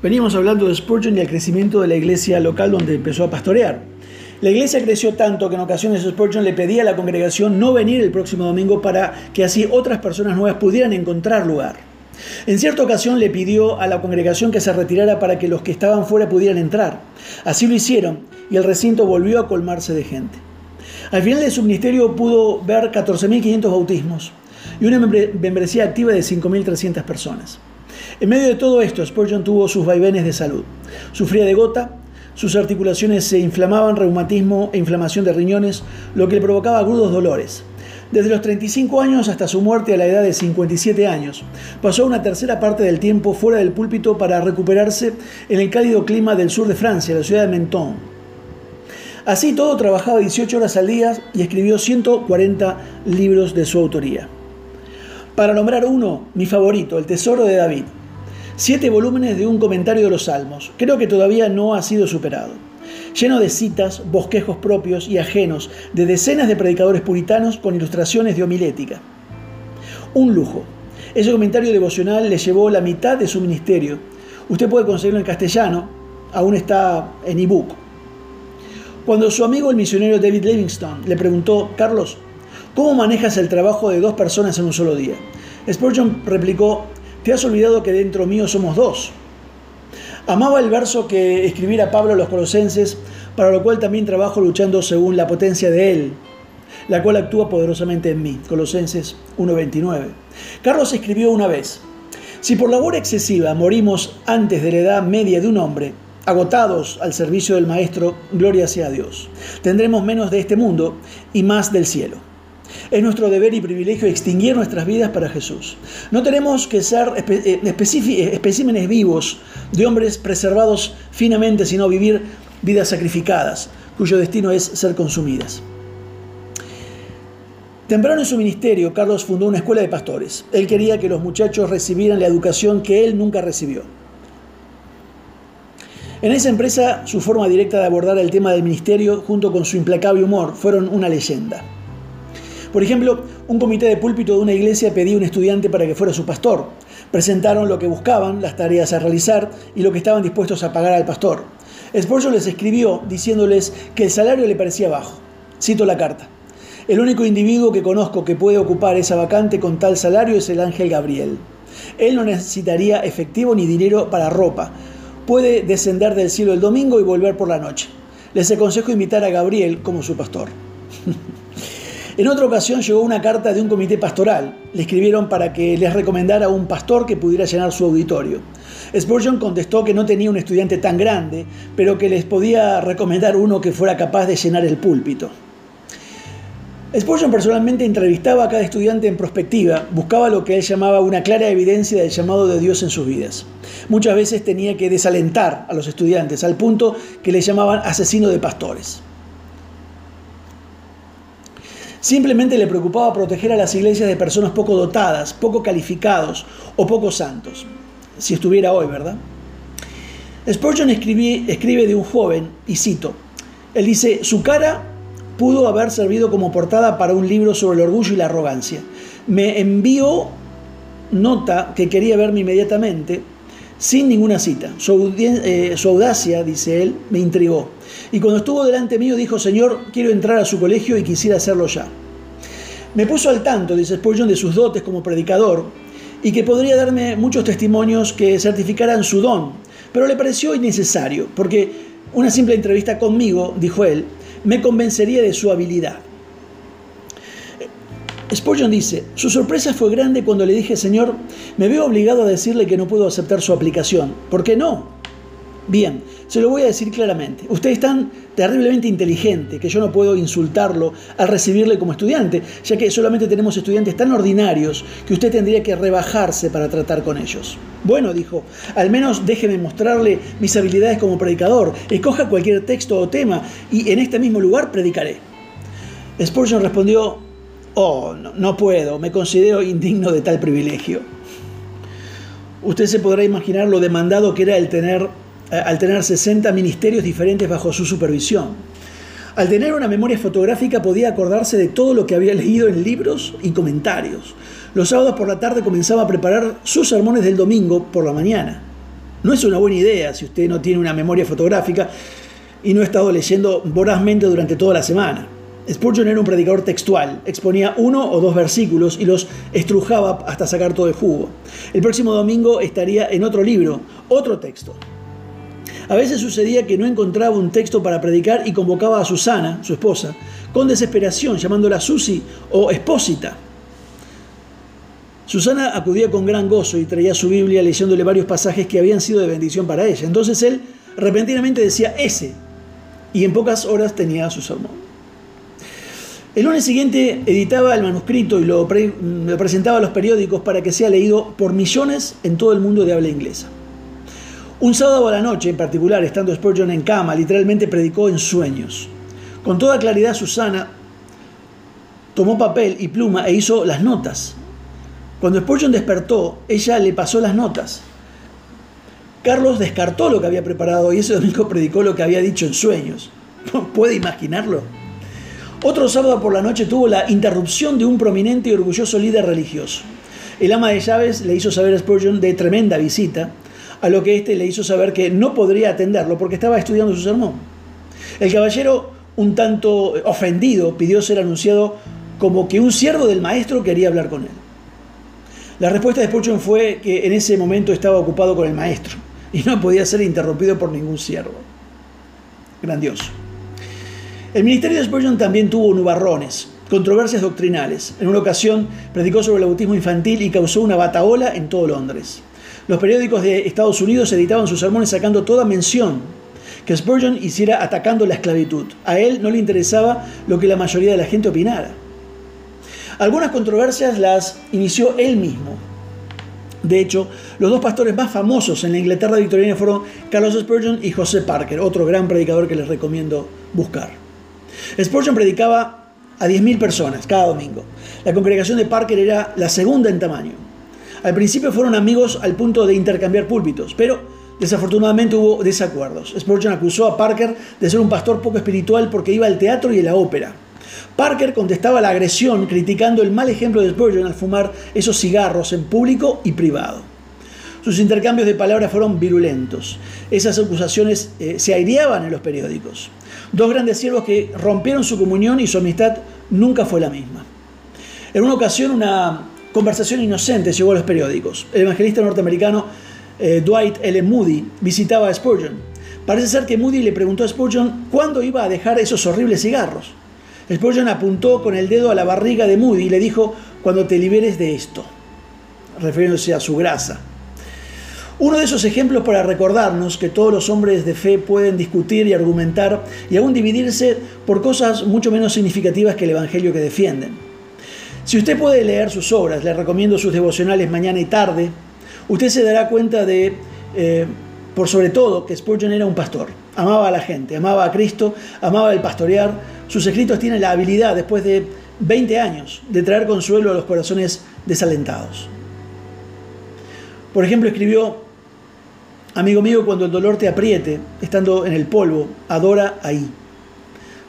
Veníamos hablando de Spurgeon y el crecimiento de la iglesia local donde empezó a pastorear. La iglesia creció tanto que en ocasiones Spurgeon le pedía a la congregación no venir el próximo domingo para que así otras personas nuevas pudieran encontrar lugar. En cierta ocasión le pidió a la congregación que se retirara para que los que estaban fuera pudieran entrar. Así lo hicieron y el recinto volvió a colmarse de gente. Al final de su ministerio pudo ver 14.500 bautismos y una membresía activa de 5.300 personas. En medio de todo esto, Spurgeon tuvo sus vaivenes de salud. Sufría de gota, sus articulaciones se inflamaban, reumatismo e inflamación de riñones, lo que le provocaba agudos dolores. Desde los 35 años hasta su muerte a la edad de 57 años, pasó una tercera parte del tiempo fuera del púlpito para recuperarse en el cálido clima del sur de Francia, la ciudad de Menton. Así todo trabajaba 18 horas al día y escribió 140 libros de su autoría. Para nombrar uno, mi favorito, El Tesoro de David. Siete volúmenes de un comentario de los Salmos. Creo que todavía no ha sido superado. Lleno de citas, bosquejos propios y ajenos de decenas de predicadores puritanos con ilustraciones de homilética. Un lujo. Ese comentario devocional le llevó la mitad de su ministerio. Usted puede conseguirlo en castellano, aún está en ebook. Cuando su amigo el misionero David Livingstone le preguntó, Carlos, ¿Cómo manejas el trabajo de dos personas en un solo día? Spurgeon replicó, te has olvidado que dentro mío somos dos. Amaba el verso que escribiera Pablo a los colosenses, para lo cual también trabajo luchando según la potencia de él, la cual actúa poderosamente en mí. Colosenses 1.29. Carlos escribió una vez, si por labor excesiva morimos antes de la edad media de un hombre, agotados al servicio del Maestro, gloria sea a Dios. Tendremos menos de este mundo y más del cielo. Es nuestro deber y privilegio extinguir nuestras vidas para Jesús. No tenemos que ser eh, especímenes vivos de hombres preservados finamente, sino vivir vidas sacrificadas, cuyo destino es ser consumidas. Temprano en su ministerio, Carlos fundó una escuela de pastores. Él quería que los muchachos recibieran la educación que él nunca recibió. En esa empresa, su forma directa de abordar el tema del ministerio, junto con su implacable humor, fueron una leyenda. Por ejemplo, un comité de púlpito de una iglesia pedía a un estudiante para que fuera su pastor. Presentaron lo que buscaban, las tareas a realizar y lo que estaban dispuestos a pagar al pastor. Spurgeon les escribió diciéndoles que el salario le parecía bajo. Cito la carta. El único individuo que conozco que puede ocupar esa vacante con tal salario es el ángel Gabriel. Él no necesitaría efectivo ni dinero para ropa. Puede descender del cielo el domingo y volver por la noche. Les aconsejo invitar a Gabriel como su pastor. En otra ocasión llegó una carta de un comité pastoral. Le escribieron para que les recomendara un pastor que pudiera llenar su auditorio. Spurgeon contestó que no tenía un estudiante tan grande, pero que les podía recomendar uno que fuera capaz de llenar el púlpito. Spurgeon personalmente entrevistaba a cada estudiante en prospectiva, buscaba lo que él llamaba una clara evidencia del llamado de Dios en sus vidas. Muchas veces tenía que desalentar a los estudiantes, al punto que le llamaban asesino de pastores. Simplemente le preocupaba proteger a las iglesias de personas poco dotadas, poco calificados o poco santos. Si estuviera hoy, ¿verdad? Spurgeon escribe de un joven, y cito, él dice, su cara pudo haber servido como portada para un libro sobre el orgullo y la arrogancia. Me envió nota que quería verme inmediatamente, sin ninguna cita. Su, eh, su, audacia, dice él, me intrigó. Y cuando estuvo delante mío dijo, Señor, quiero entrar a su colegio y quisiera hacerlo ya. Me puso al tanto, dice Spurgeon, de sus dotes como predicador y que podría darme muchos testimonios que certificaran su don, pero le pareció innecesario, porque una simple entrevista conmigo, dijo él, me convencería de su habilidad. Spurgeon dice, su sorpresa fue grande cuando le dije, Señor, me veo obligado a decirle que no puedo aceptar su aplicación. ¿Por qué no? Bien, se lo voy a decir claramente. Usted es tan terriblemente inteligente que yo no puedo insultarlo al recibirle como estudiante, ya que solamente tenemos estudiantes tan ordinarios que usted tendría que rebajarse para tratar con ellos. Bueno, dijo, al menos déjeme mostrarle mis habilidades como predicador. Escoja cualquier texto o tema y en este mismo lugar predicaré. Spurgeon respondió, oh, no, no puedo, me considero indigno de tal privilegio. Usted se podrá imaginar lo demandado que era el tener eh, al tener 60 ministerios diferentes bajo su supervisión. Al tener una memoria fotográfica podía acordarse de todo lo que había leído en libros y comentarios. Los sábados por la tarde comenzaba a preparar sus sermones del domingo por la mañana. No es una buena idea si usted no tiene una memoria fotográfica y no ha estado leyendo vorazmente durante toda la semana. Spurgeon era un predicador textual, exponía uno o dos versículos y los estrujaba hasta sacar todo el jugo. El próximo domingo estaría en otro libro, otro texto. A veces sucedía que no encontraba un texto para predicar y convocaba a Susana, su esposa, con desesperación, llamándola Susi o Espósita. Susana acudía con gran gozo y traía su Biblia leyéndole varios pasajes que habían sido de bendición para ella. Entonces él repentinamente decía ese y en pocas horas tenía su sermón. El lunes siguiente editaba el manuscrito y lo, presentaba a los periódicos para que sea leído por millones en todo el mundo de habla inglesa. Un sábado a la noche, en particular, estando Spurgeon en cama, literalmente predicó en sueños. Con toda claridad, Susana tomó papel y pluma e hizo las notas. Cuando Spurgeon despertó, ella le pasó las notas. Carlos descartó lo que había preparado y ese domingo predicó lo que había dicho en sueños. ¿Puede imaginarlo? Otro sábado por la noche tuvo la interrupción de un prominente y orgulloso líder religioso. El ama de llaves le hizo saber a Spurgeon de tremenda visita, a lo que éste le hizo saber que no podría atenderlo porque estaba estudiando su sermón. El caballero, un tanto ofendido, pidió ser anunciado como que un siervo del maestro quería hablar con él. La respuesta de Spurgeon fue que en ese momento estaba ocupado con el maestro y no podía ser interrumpido por ningún siervo. Grandioso. El ministerio de Spurgeon también tuvo nubarrones, controversias doctrinales. En una ocasión predicó sobre el bautismo infantil y causó una bataola en todo Londres. Los periódicos de Estados Unidos editaban sus sermones sacando toda mención que Spurgeon hiciera atacando la esclavitud. A él no le interesaba lo que la mayoría de la gente opinara. Algunas controversias las inició él mismo. De hecho, los dos pastores más famosos en la Inglaterra victoriana fueron Carlos Spurgeon y José Parker, otro gran predicador que les recomiendo buscar. Spurgeon predicaba a 10.000 personas cada domingo. La congregación de Parker era la segunda en tamaño. Al principio fueron amigos al punto de intercambiar púlpitos, pero desafortunadamente hubo desacuerdos. Spurgeon acusó a Parker de ser un pastor poco espiritual porque iba al teatro y a la ópera. Parker contestaba la agresión criticando el mal ejemplo de Spurgeon al fumar esos cigarros en público y privado. Sus intercambios de palabras fueron virulentos. Esas acusaciones eh, se aireaban en los periódicos. Dos grandes siervos que rompieron su comunión y su amistad nunca fue la misma. En una ocasión una conversación inocente llegó a los periódicos. El evangelista norteamericano eh, Dwight L. Moody visitaba a Spurgeon. Parece ser que Moody le preguntó a Spurgeon cuándo iba a dejar esos horribles cigarros. Spurgeon apuntó con el dedo a la barriga de Moody y le dijo, cuando te liberes de esto, refiriéndose a su grasa. Uno de esos ejemplos para recordarnos que todos los hombres de fe pueden discutir y argumentar y aún dividirse por cosas mucho menos significativas que el Evangelio que defienden. Si usted puede leer sus obras, le recomiendo sus devocionales mañana y tarde, usted se dará cuenta de, eh, por sobre todo, que Spurgeon era un pastor. Amaba a la gente, amaba a Cristo, amaba el pastorear. Sus escritos tienen la habilidad, después de 20 años, de traer consuelo a los corazones desalentados. Por ejemplo, escribió Amigo mío, cuando el dolor te apriete, estando en el polvo, adora ahí.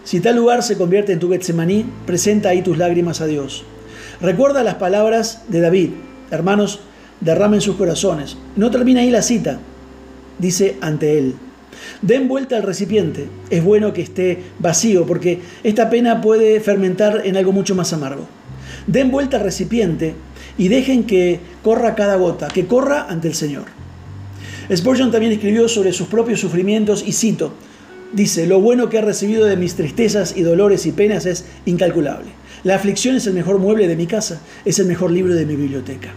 Si tal lugar se convierte en tu Getsemaní, presenta ahí tus lágrimas a Dios. Recuerda las palabras de David, hermanos, derramen sus corazones. No termina ahí la cita, dice ante él. Den vuelta al recipiente, es bueno que esté vacío porque esta pena puede fermentar en algo mucho más amargo. Den vuelta al recipiente y dejen que corra cada gota, que corra ante el Señor. Spurgeon también escribió sobre sus propios sufrimientos y cito, dice, lo bueno que he recibido de mis tristezas y dolores y penas es incalculable. La aflicción es el mejor mueble de mi casa, es el mejor libro de mi biblioteca.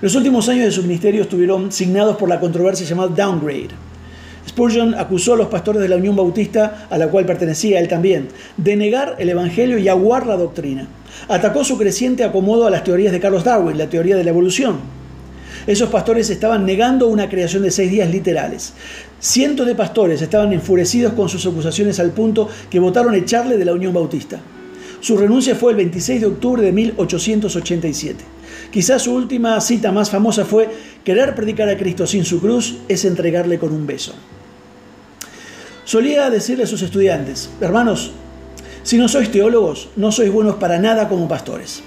Los últimos años de su ministerio estuvieron signados por la controversia llamada Downgrade. Spurgeon acusó a los pastores de la Unión Bautista, a la cual pertenecía él también, de negar el Evangelio y aguar la doctrina. Atacó su creciente acomodo a las teorías de Carlos Darwin, la teoría de la evolución. Esos pastores estaban negando una creación de seis días literales. Cientos de pastores estaban enfurecidos con sus acusaciones al punto que votaron echarle de la Unión Bautista. Su renuncia fue el 26 de octubre de 1887. Quizás su última cita más famosa fue, querer predicar a Cristo sin su cruz es entregarle con un beso. Solía decirle a sus estudiantes, hermanos, si no sois teólogos, no sois buenos para nada como pastores.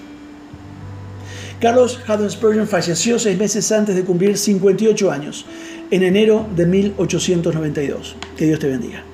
Carlos Haddon Spurgeon falleció seis meses antes de cumplir 58 años. en enero de 1892. Que Dios te bendiga.